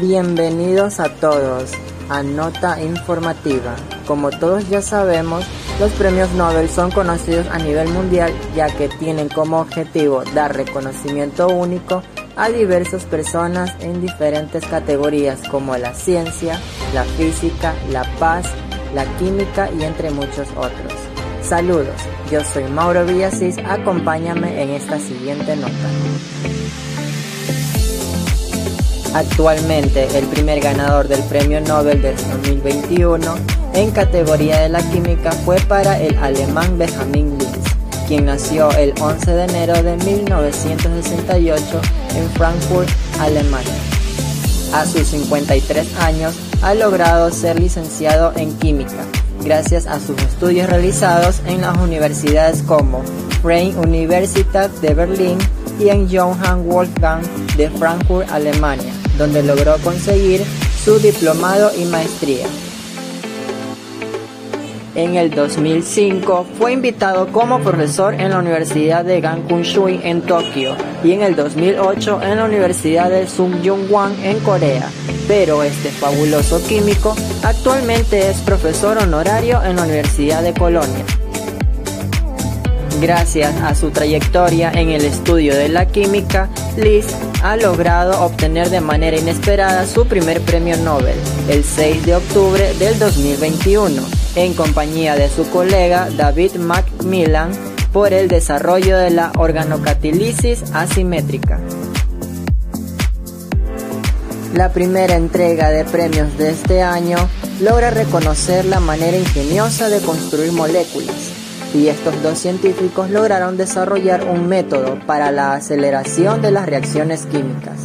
Bienvenidos a todos a Nota Informativa. Como todos ya sabemos, los premios Nobel son conocidos a nivel mundial ya que tienen como objetivo dar reconocimiento único a diversas personas en diferentes categorías como la ciencia, la física, la paz, la química y entre muchos otros. Saludos, yo soy Mauro Villasís, acompáñame en esta siguiente nota. Actualmente el primer ganador del Premio Nobel del 2021 en categoría de la química fue para el alemán Benjamin Lins, quien nació el 11 de enero de 1968 en Frankfurt, Alemania. A sus 53 años ha logrado ser licenciado en química, gracias a sus estudios realizados en las universidades como Freie Universität de Berlín y en Johann Wolfgang de Frankfurt, Alemania, donde logró conseguir su diplomado y maestría. En el 2005 fue invitado como profesor en la Universidad de Gankun-Shui en Tokio y en el 2008 en la Universidad de Sungkyunkwan en Corea. Pero este fabuloso químico actualmente es profesor honorario en la Universidad de Colonia. Gracias a su trayectoria en el estudio de la química, Liz ha logrado obtener de manera inesperada su primer premio Nobel el 6 de octubre del 2021, en compañía de su colega David Macmillan por el desarrollo de la organocatilisis asimétrica. La primera entrega de premios de este año logra reconocer la manera ingeniosa de construir moléculas y estos dos científicos lograron desarrollar un método para la aceleración de las reacciones químicas,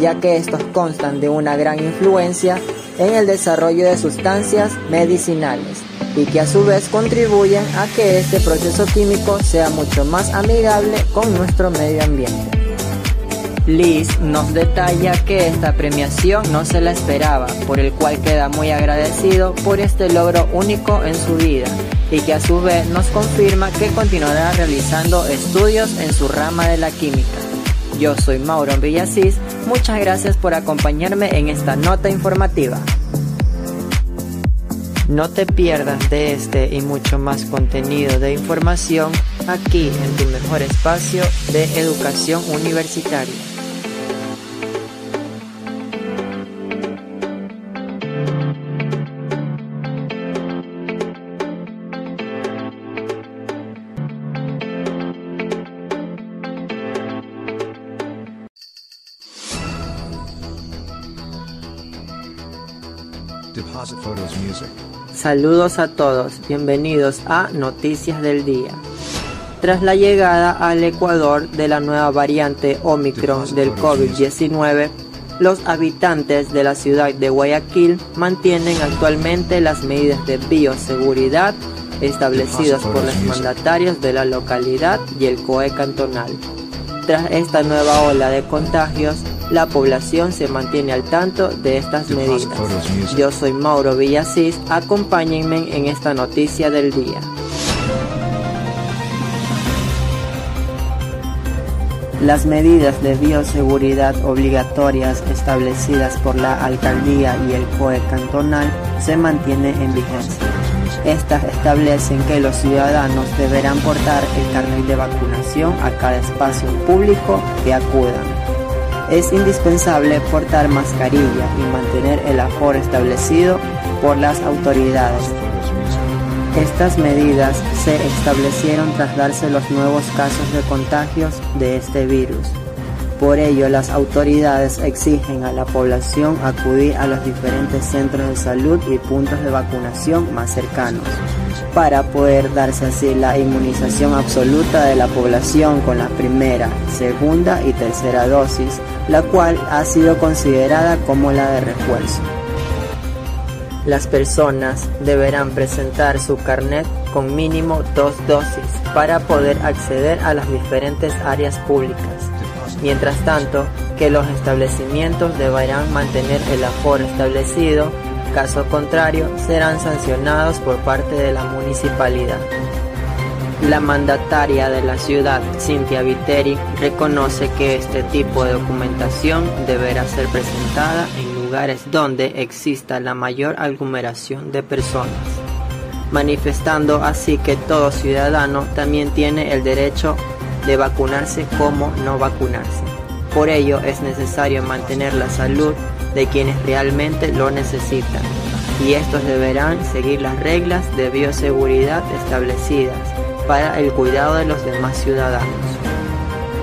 ya que estos constan de una gran influencia en el desarrollo de sustancias medicinales y que a su vez contribuyen a que este proceso químico sea mucho más amigable con nuestro medio ambiente. Liz nos detalla que esta premiación no se la esperaba, por el cual queda muy agradecido por este logro único en su vida y que a su vez nos confirma que continuará realizando estudios en su rama de la química. Yo soy Mauro Villasís, muchas gracias por acompañarme en esta nota informativa. No te pierdas de este y mucho más contenido de información aquí en tu mejor espacio de educación universitaria. Saludos a todos, bienvenidos a Noticias del Día. Tras la llegada al Ecuador de la nueva variante Omicron del COVID-19, los habitantes de la ciudad de Guayaquil mantienen actualmente las medidas de bioseguridad establecidas por los mandatarios de la localidad y el COE cantonal. Tras esta nueva ola de contagios, la población se mantiene al tanto de estas medidas. Yo soy Mauro Villasís, acompáñenme en esta noticia del día. Las medidas de bioseguridad obligatorias establecidas por la alcaldía y el COE cantonal se mantienen en vigencia. Estas establecen que los ciudadanos deberán portar el carnet de vacunación a cada espacio público que acudan es indispensable portar mascarilla y mantener el aforo establecido por las autoridades. Estas medidas se establecieron tras darse los nuevos casos de contagios de este virus. Por ello, las autoridades exigen a la población acudir a los diferentes centros de salud y puntos de vacunación más cercanos para poder darse así la inmunización absoluta de la población con la primera, segunda y tercera dosis, la cual ha sido considerada como la de refuerzo. Las personas deberán presentar su carnet con mínimo dos dosis para poder acceder a las diferentes áreas públicas. Mientras tanto, que los establecimientos deberán mantener el aforo establecido Caso contrario, serán sancionados por parte de la municipalidad. La mandataria de la ciudad, Cynthia Viteri, reconoce que este tipo de documentación deberá ser presentada en lugares donde exista la mayor aglomeración de personas, manifestando así que todo ciudadano también tiene el derecho de vacunarse como no vacunarse. Por ello es necesario mantener la salud de quienes realmente lo necesitan y estos deberán seguir las reglas de bioseguridad establecidas para el cuidado de los demás ciudadanos.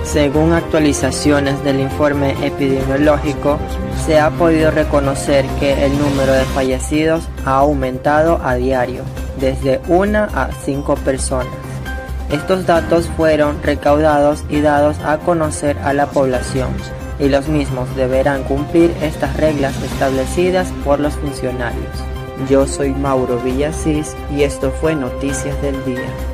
Según actualizaciones del informe epidemiológico, se ha podido reconocer que el número de fallecidos ha aumentado a diario, desde una a cinco personas. Estos datos fueron recaudados y dados a conocer a la población, y los mismos deberán cumplir estas reglas establecidas por los funcionarios. Yo soy Mauro Villasís y esto fue Noticias del Día.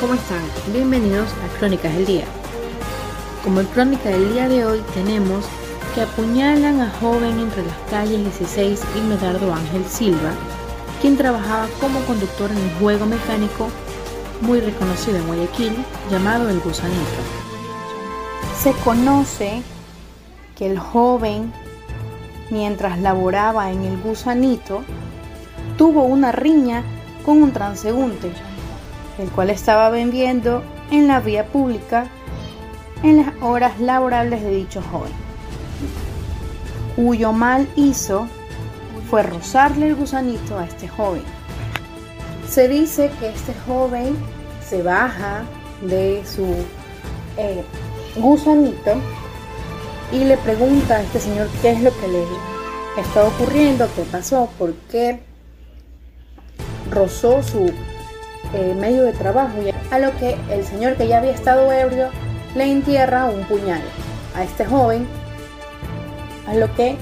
¿Cómo están? Bienvenidos a Crónicas del Día. Como en Crónica del día de hoy tenemos que apuñalan a joven entre las calles 16 y Medardo Ángel Silva, quien trabajaba como conductor en un juego mecánico muy reconocido en Guayaquil llamado El Gusanito. Se conoce que el joven, mientras laboraba en El Gusanito, tuvo una riña con un transeúnte el cual estaba vendiendo en la vía pública en las horas laborables de dicho joven, cuyo mal hizo fue rozarle el gusanito a este joven. Se dice que este joven se baja de su eh, gusanito y le pregunta a este señor qué es lo que le está ocurriendo, qué pasó, por qué rozó su eh, medio de trabajo, a lo que el señor que ya había estado ebrio le entierra un puñal a este joven, a lo que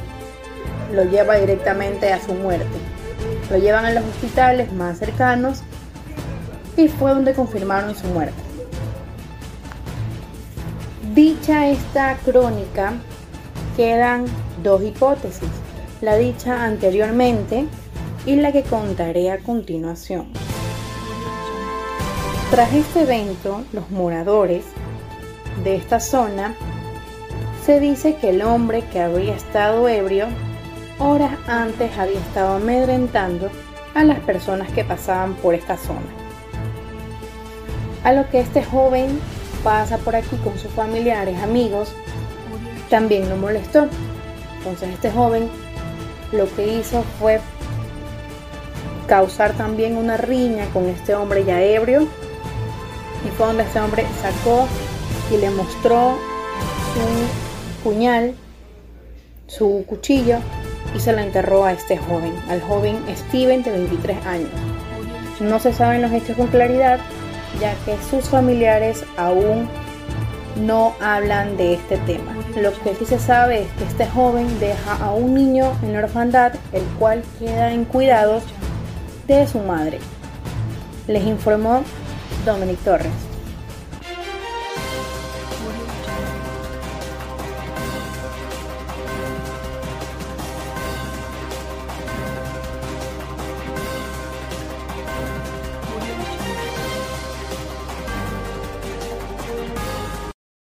lo lleva directamente a su muerte. Lo llevan a los hospitales más cercanos y fue donde confirmaron su muerte. Dicha esta crónica, quedan dos hipótesis, la dicha anteriormente y la que contaré a continuación. Tras este evento, los moradores de esta zona se dice que el hombre que había estado ebrio horas antes había estado amedrentando a las personas que pasaban por esta zona. A lo que este joven pasa por aquí con sus familiares, amigos, también lo molestó. Entonces este joven lo que hizo fue causar también una riña con este hombre ya ebrio y fue donde este hombre sacó y le mostró su puñal, su cuchillo y se lo enterró a este joven, al joven Steven de 23 años. No se saben los hechos con claridad, ya que sus familiares aún no hablan de este tema. Lo que sí se sabe es que este joven deja a un niño en la orfandad, el cual queda en cuidados de su madre. Les informó Dominic Torres.